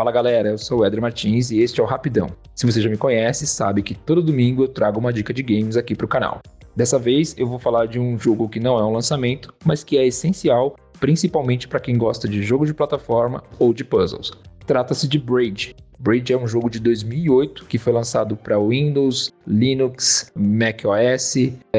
Fala galera, eu sou o Edro Martins e este é o Rapidão. Se você já me conhece, sabe que todo domingo eu trago uma dica de games aqui para o canal. Dessa vez eu vou falar de um jogo que não é um lançamento, mas que é essencial, principalmente para quem gosta de jogo de plataforma ou de puzzles. Trata-se de Braid, Braid é um jogo de 2008 que foi lançado para Windows, Linux, macOS,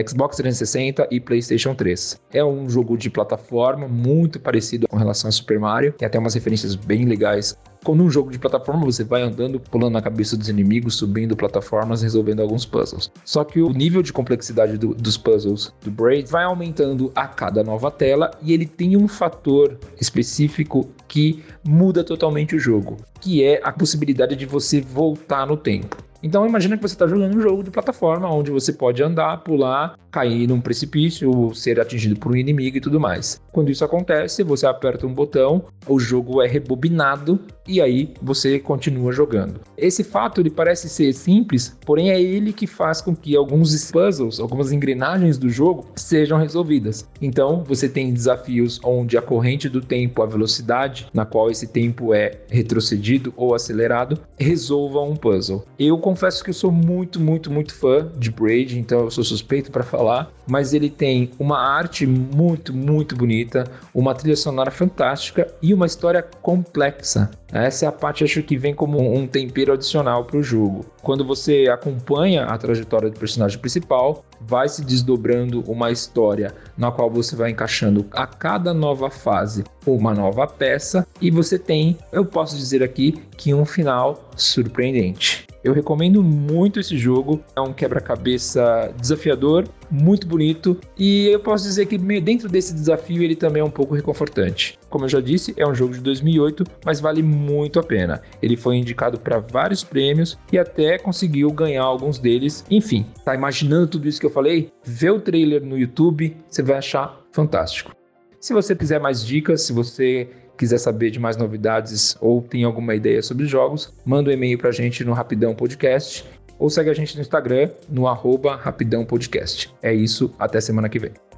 Xbox 360 e PlayStation 3. É um jogo de plataforma muito parecido com relação a Super Mario, tem até umas referências bem legais quando um jogo de plataforma você vai andando, pulando na cabeça dos inimigos, subindo plataformas, resolvendo alguns puzzles. Só que o nível de complexidade do, dos puzzles do Braid vai aumentando a cada nova tela e ele tem um fator específico que muda totalmente o jogo, que é a possibilidade de você voltar no tempo. Então imagina que você está jogando um jogo de plataforma onde você pode andar, pular, cair num precipício, ser atingido por um inimigo e tudo mais. Quando isso acontece, você aperta um botão, o jogo é rebobinado e aí você continua jogando. Esse fato ele parece ser simples, porém é ele que faz com que alguns puzzles, algumas engrenagens do jogo sejam resolvidas. Então você tem desafios onde a corrente do tempo, a velocidade na qual esse tempo é retrocedido ou acelerado, resolva um puzzle. Eu confesso que eu sou muito, muito, muito fã de Braid, então eu sou suspeito para falar, mas ele tem uma arte muito, muito bonita, uma trilha sonora fantástica e uma história complexa. Essa é a parte acho que vem como um tempero adicional para o jogo. Quando você acompanha a trajetória do personagem principal, vai se desdobrando uma história na qual você vai encaixando a cada nova fase uma nova peça e você tem, eu posso dizer aqui, que um final surpreendente. Eu recomendo muito esse jogo. É um quebra-cabeça desafiador, muito bonito e eu posso dizer que dentro desse desafio ele também é um pouco reconfortante. Como eu já disse, é um jogo de 2008, mas vale muito a pena. Ele foi indicado para vários prêmios e até conseguiu ganhar alguns deles. Enfim, tá imaginando tudo isso que eu falei? Vê o trailer no YouTube, você vai achar fantástico. Se você quiser mais dicas, se você quiser saber de mais novidades ou tem alguma ideia sobre jogos, manda um e-mail para a gente no Rapidão Podcast ou segue a gente no Instagram no arroba Rapidão Podcast. É isso, até semana que vem.